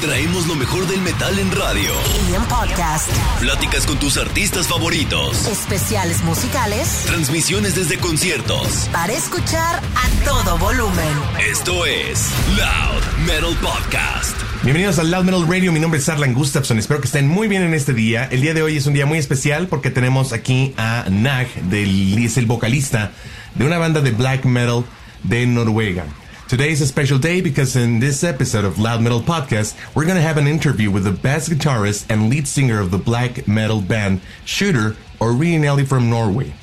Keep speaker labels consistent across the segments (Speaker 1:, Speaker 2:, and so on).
Speaker 1: traemos lo mejor del metal en radio.
Speaker 2: Y en podcast.
Speaker 1: Pláticas con tus artistas favoritos.
Speaker 2: Especiales musicales.
Speaker 1: Transmisiones desde conciertos.
Speaker 2: Para escuchar a todo volumen.
Speaker 1: Esto es Loud Metal Podcast.
Speaker 3: Bienvenidos al Loud Metal Radio, mi nombre es Arlan Gustafsson, espero que estén muy bien en este día. El día de hoy es un día muy especial porque tenemos aquí a Nag, del, es el vocalista de una banda de black metal de Noruega. Today is a special day because in this episode of Loud Metal Podcast, we're going to have an interview with the bass guitarist and lead singer of the black metal band Tsjuder, originally from Norway.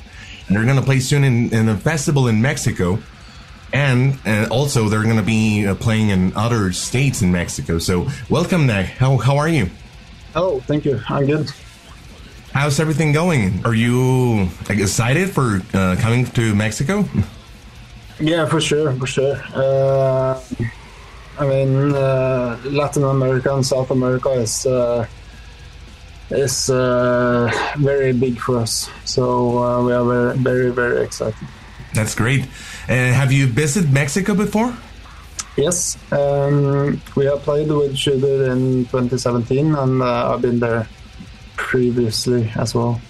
Speaker 3: And they're going to play soon in, in a festival in Mexico. And uh, also, they're going to be uh, playing in other states in Mexico. So, welcome, Nag. How, how are you?
Speaker 4: Oh, thank you. I'm good.
Speaker 3: How's everything going? Are you excited for uh, coming to Mexico?
Speaker 4: Yeah, for sure, for sure. Uh, I mean, uh, Latin America and South America is uh, is uh, very big for us. So uh, we are very, very, very excited.
Speaker 3: That's great. Uh, have you visited Mexico before?
Speaker 4: Yes, um, we have played with Tsjuder in 2017, and uh, I've been there previously as well.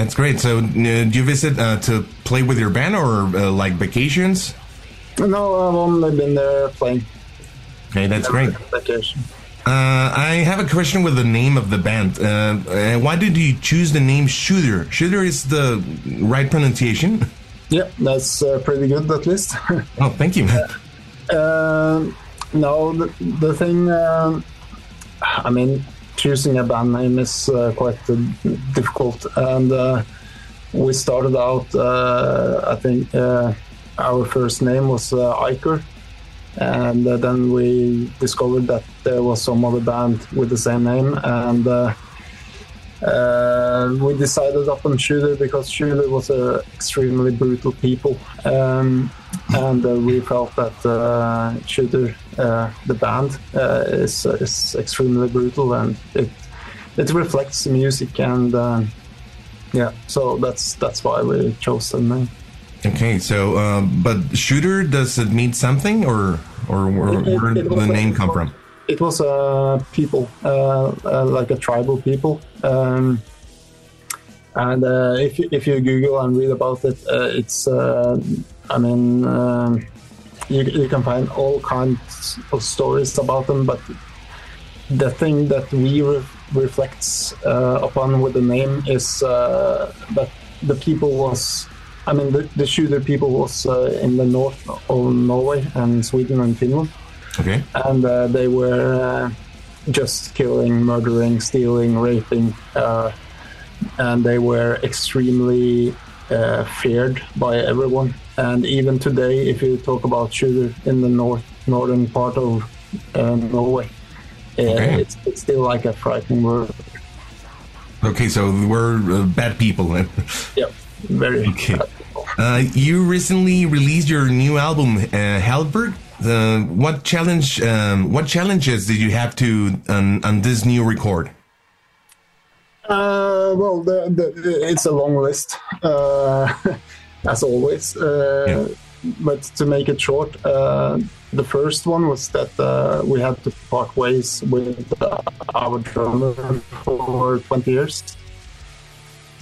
Speaker 3: That's great. So, uh, do you visit uh, to play with your band or uh, like vacations?
Speaker 4: No, I've only been there playing.
Speaker 3: Okay, that's great.
Speaker 4: Vacation.
Speaker 3: Uh, I have a question with the name of the band. Uh, uh, why did you choose the name Tsjuder? Tsjuder is the right pronunciation.
Speaker 4: Yeah, that's uh, pretty good at least.
Speaker 3: Oh, thank you.
Speaker 4: Uh, no, the, the thing, uh, I mean, choosing a band name is uh, quite difficult. And uh, we started out, uh, I think, uh, our first name was uh, Iker. And uh, then we discovered that there was some other band with the same name. And we decided upon Tsjuder because Tsjuder was an extremely brutal people, um, and we felt that uh, Tsjuder, the band, uh, is is extremely brutal, and it it reflects the music, and uh, yeah, so that's that's why we chose the name.
Speaker 3: Okay, so uh, but Tsjuder does it mean something or or where,
Speaker 4: It- it-
Speaker 3: where did the
Speaker 4: a-
Speaker 3: name come from?
Speaker 4: It was uh, people, uh, uh, like a tribal people. Um, and uh, if, you, if you Google and read about it, uh, it's, uh, I mean, um, you, you can find all kinds of stories about them, but the thing that we re- reflects uh, upon with the name is uh, that the people was, I mean, the, the Tsjuder people was uh, in the north of Norway and Sweden and Finland.
Speaker 3: Okay,
Speaker 4: and uh, they were uh, just killing, murdering, stealing, raping, uh, and they were extremely uh, feared by everyone. And even today, if you talk about Tsjuder in the north northern part of uh, Norway, uh,
Speaker 3: Okay.
Speaker 4: it's, it's still like a frightening word.
Speaker 3: okay, so we're uh, bad people.
Speaker 4: Yeah, very.
Speaker 3: Okay. Uh, you recently released your new album, uh, Helvegr. Uh, what challenge? Um, what challenges did you have to on, on this new record?
Speaker 4: Uh, well, the, the, it's a long list, uh, as always. Uh,
Speaker 3: Yeah.
Speaker 4: But to make it short, uh, the first one was that uh, we had to part ways with uh, our drummer for 20 years.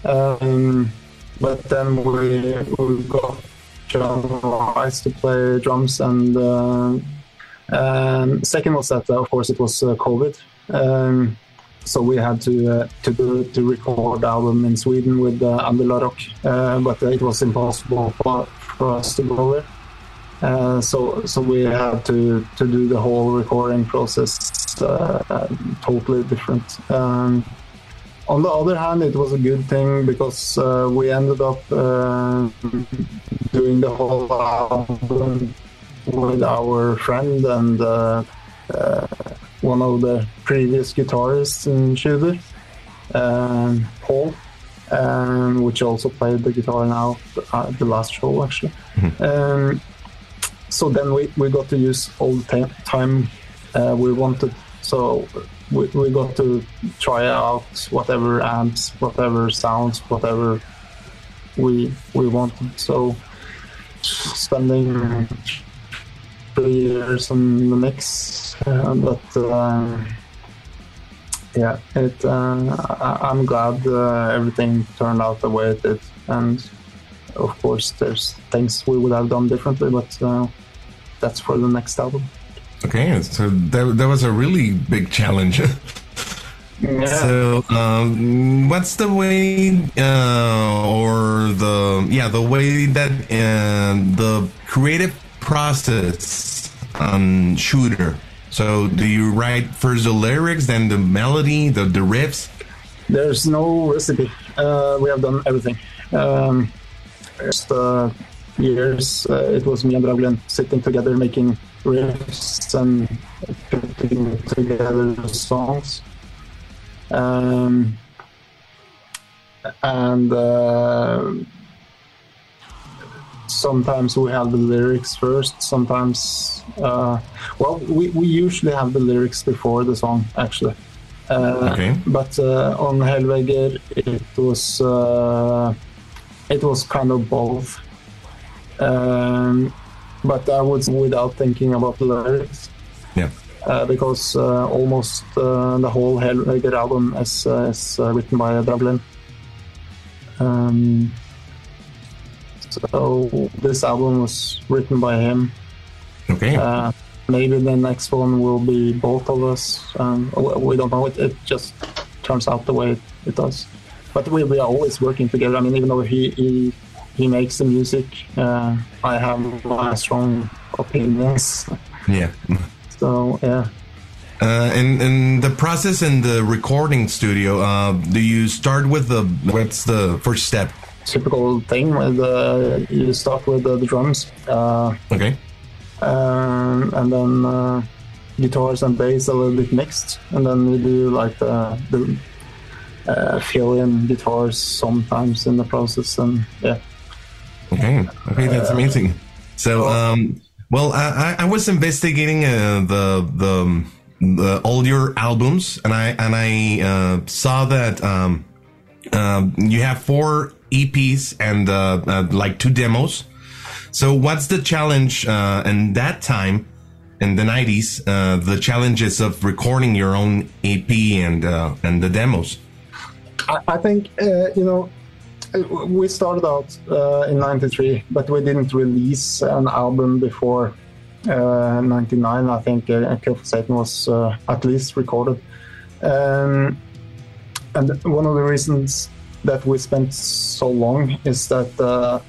Speaker 4: Um, but then we, we got Jon Rice to play drums, and uh, and second was that, uh, of course, it was uh, COVID. Um, so we had to uh, to do to record the album in Sweden with uh, Andela Rock, uh, but it was impossible for, for us to go there. Uh, so so we had to to do the whole recording process uh, totally different. Um, on the other hand, it was a good thing because uh, we ended up uh, doing the whole album with our friend and uh, uh, one of the previous guitarists in Tsjuder, um, Paul, um, which also played the guitar now uh, the last show actually. Um, so then we, we got to use all the time uh, we wanted. So we, we got to try out whatever amps, whatever sounds, whatever we we wanted. So spending years on the mix, but uh, yeah, it. Uh, I, I'm glad uh, everything turned out the way it did, and of course, there's things we would have done differently, but uh, that's for the next album.
Speaker 3: Okay, so that, that was a really big challenge.
Speaker 4: Yeah.
Speaker 3: So, um, what's the way, uh, or the yeah, the way that uh, the creative process on Tsjuder? So, do you write first the lyrics, then the melody, the the riffs?
Speaker 4: There's no recipe. Uh, we have done everything. Um, first uh, years, uh, it was me and Draugluin sitting together making riffs and putting together the songs. Um, and uh, sometimes we have the lyrics first. Sometimes, uh, well, we, we usually have the lyrics before the song, actually. Uh,
Speaker 3: Okay.
Speaker 4: But uh, on Helvegr, it was uh, it was kind of both. Um, but I was without thinking about the lyrics
Speaker 3: Yeah.
Speaker 4: uh, because uh, almost uh, the whole Helvegr album is, uh, is uh, written by Draugluin. Um, so this album was written by him.
Speaker 3: Okay.
Speaker 4: Uh, maybe the next one will be both of us. Um, we- don't know. It, it just turns out the way it, it does. But we, we are always working together. I mean, even though he he, he makes the music, uh, I have my strong opinions.
Speaker 3: yeah.
Speaker 4: So yeah.
Speaker 3: Uh, and and the process in the recording studio. Uh, do you start with the what's the first step?
Speaker 4: Typical thing with uh, you start with uh, the drums uh,
Speaker 3: Okay.
Speaker 4: um, and then uh, guitars and bass a little bit mixed and then we do like the, the uh, fill in guitars sometimes in the process and yeah
Speaker 3: Okay, okay, that's amazing. So, um, well, I, I was investigating uh, the the the all your albums, and I and I uh, saw that um, um, you have four EPs and uh, uh, like two demos. So, what's the challenge uh, in that time? In the nineties, uh, the challenges of recording your own EP and uh, and the demos.
Speaker 4: I, I think uh, you know uh, we started out uh, in '93, but we didn't release an album before uh, '99. I think uh, Kill for Satan was uh, at least recorded, um, and one of the reasons that we spent so long is that uh,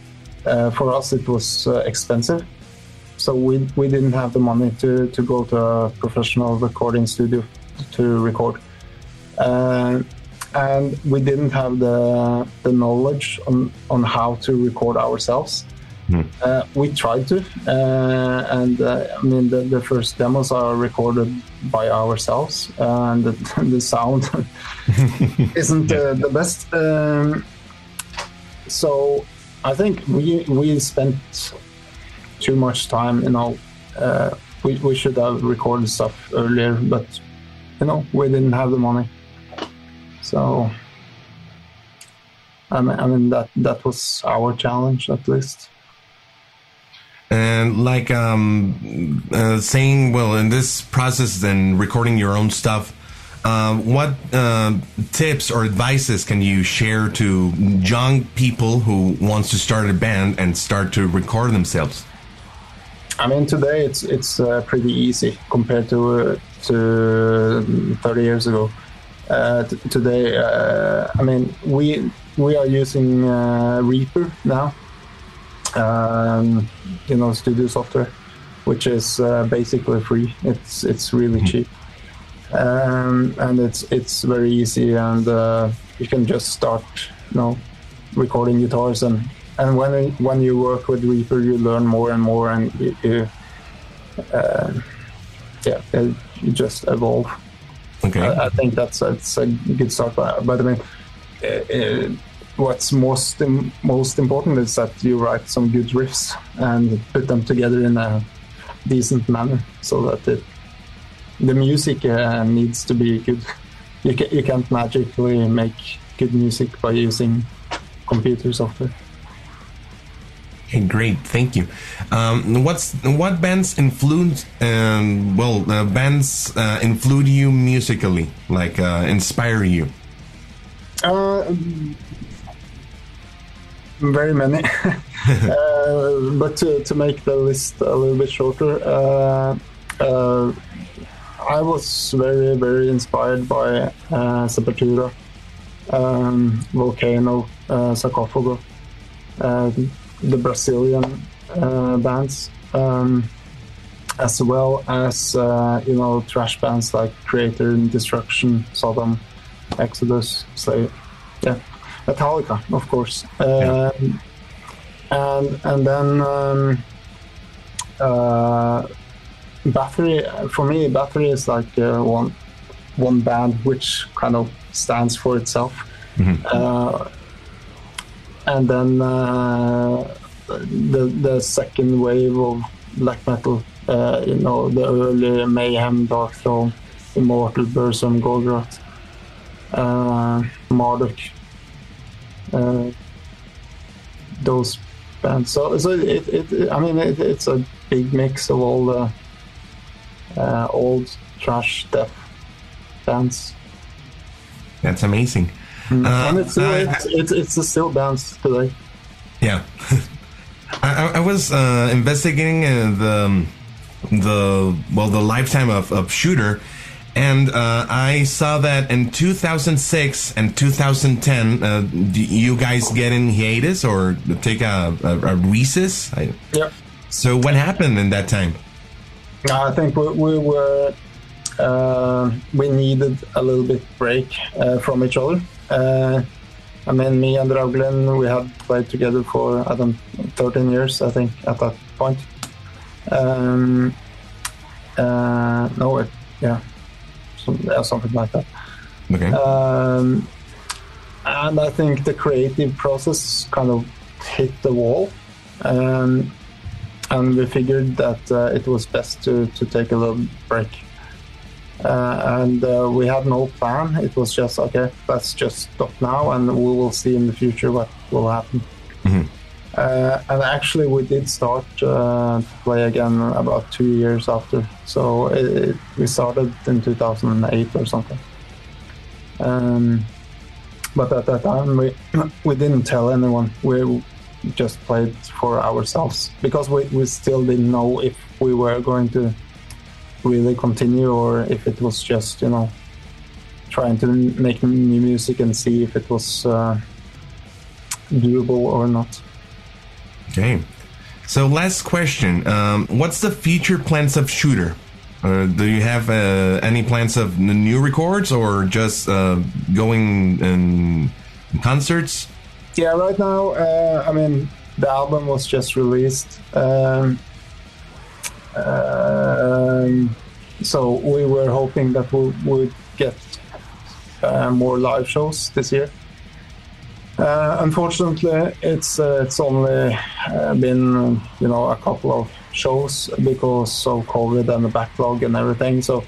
Speaker 4: uh, for us it was uh, expensive. So we, we didn't have the money to, to go to a professional recording studio to record. Uh, and we didn't have the the knowledge on on how to record ourselves. Uh, we tried to, uh, and uh, I mean the, the first demos are recorded by ourselves, and the, the sound isn't uh, the best. Um, so I think we we spent too much time. You know, uh, we we should have recorded stuff earlier, but you know we didn't have the money. So I mean, I mean that that was our challenge at least.
Speaker 3: and like um uh, saying well in this process then recording your own stuff uh, what uh, tips or advices can you share to young people who wants to start a band and start to record themselves
Speaker 4: I mean, today it's it's uh, pretty easy compared to uh, to 30 years ago. Uh, t- today, uh, I mean, we we are using uh, Reaper now, um, you know, studio software, which is uh, basically free. It's it's really cheap, um, and it's it's very easy, and uh, you can just start, you know, recording guitars and and when when you work with Reaper, you learn more and more, and you, you uh, yeah, you just evolve.
Speaker 3: okay
Speaker 4: I, I think that's that's a good start. But, but I mean, uh, uh, what's most im- most important is that you write some good riffs and put them together in a decent manner, so that it, the music uh, needs to be good. You ca- you can't magically make good music by using computer software.
Speaker 3: Okay, great. Thank you. Um, what's what bands influence? Um, well, uh, bands uh, influence you musically, like uh, inspire you.
Speaker 4: Uh, very many. uh, but to, to make the list a little bit shorter, uh, uh, I was very, very inspired by uh, Sepultura, um, Vulcano, uh, Sarcophago, uh, the Brazilian uh, bands, um, as well as, uh, you know, trash bands like Kreator and Destruction, Sodom, Exodus, Slayer. Yeah, Metallica, of course. Um, and and then um, uh, Bathory for me, Bathory is like uh, one one band which kind of stands for itself. Uh, and then uh, the the second wave of black metal, uh, you know, the early Mayhem, Darkthrone, Immortal, Burzum, Gorgoroth, uh, Marduk, uh, those bands. So, so it, it, I mean, it, it's a big mix of all the uh, old trash death bands.
Speaker 3: That's amazing.
Speaker 4: and
Speaker 3: Uh,
Speaker 4: it's, still,
Speaker 3: I-
Speaker 4: it's, it's, it's the still bands today.
Speaker 3: Yeah, I, I- I was uh, investigating uh, the the well the lifetime of, of Tsjuder, and uh, I saw that in 2006 and 2010, uh, you guys get in hiatus or take a, a, a recess? I,
Speaker 4: Yeah.
Speaker 3: so what happened in that time?
Speaker 4: I think we, we were uh, we needed a little bit break uh, from each other. Uh, I mean, me and Draugluin, we had played together for I don't 13 years, I think, at that point. Um, uh, no, it, yeah, some, yeah, something like that.
Speaker 3: Okay.
Speaker 4: Um, and I think the creative process kind of hit the wall. Um, and we figured that uh, it was best to, to take a little break. Uh, and uh, we had no plan. It was just, okay, let's just stop now and we will see in the future what will happen. Uh, and actually, we did start uh, to play again about two years after. So it, it, we started in 2008 or something. Um, but at that time, we we didn't tell anyone. We just played for ourselves because we, we still didn't know if we were going to really continue or if it was just you know trying to make new music and see if it was uh, doable or not.
Speaker 3: Okay. So last question. Um, what's the future plans of Tsjuder? Uh, do you have uh, any plans of new records or just uh, going in concerts?
Speaker 4: Yeah, right now, uh, I mean, the album was just released. Um, um, so we were hoping that we would get uh, more live shows this year. Uh, unfortunately, it's uh, it's only uh, been you know a couple of shows because of COVID and the backlog and everything. So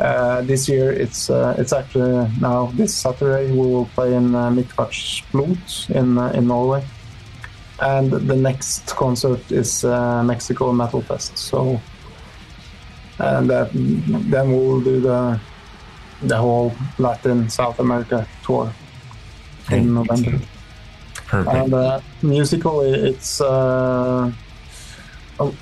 Speaker 4: uh, this year it's uh, it's actually now this Saturday we will play in uh, Midgardsblot in uh, in Norway, and the next concert is uh, Mexico Metal Fest. So and uh, then we'll do the the whole Latin South America tour in November.
Speaker 3: Perfect.
Speaker 4: And uh, musically, it's uh,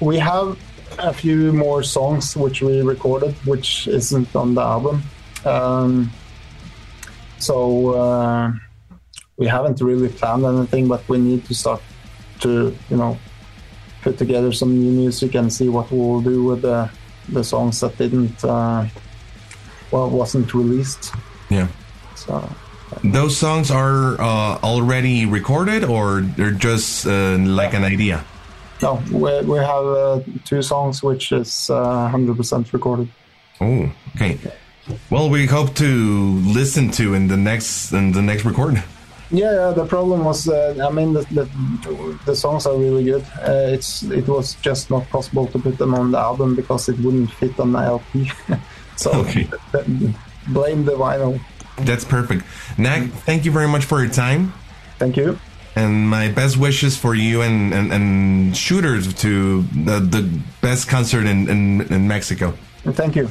Speaker 4: we have a few more songs which we recorded, which isn't on the album. Um, so uh, we haven't really planned anything, but we need to start to, you know, put together some new music and see what we'll do with the the songs that didn't, uh, well, wasn't released.
Speaker 3: yeah.
Speaker 4: So.
Speaker 3: Those songs are uh, already recorded or they're just uh, like an idea?
Speaker 4: No, we, we have uh, two songs which is uh, 100% recorded.
Speaker 3: Oh, okay. Well, we hope to listen to in the next in the next record.
Speaker 4: Yeah, yeah the problem was, uh, I mean, the, the, the songs are really good. Uh, it's It was just not possible to put them on the album because it wouldn't fit on the LP. so
Speaker 3: Okay.
Speaker 4: blame the vinyl.
Speaker 3: That's perfect. Nag, thank you very much for your time.
Speaker 4: Thank you.
Speaker 3: And my best wishes for you and, and, and Tsjuders to the, the best concert in, in, in Mexico.
Speaker 4: Thank you.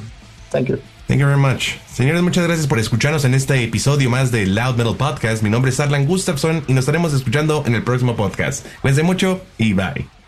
Speaker 4: Thank you.
Speaker 3: Thank you very much. Señores, muchas gracias por escucharnos en este episodio más de Loud Metal Podcast. Mi nombre es Arlan Gustafson y nos estaremos escuchando en el próximo podcast. Cuídense mucho y bye.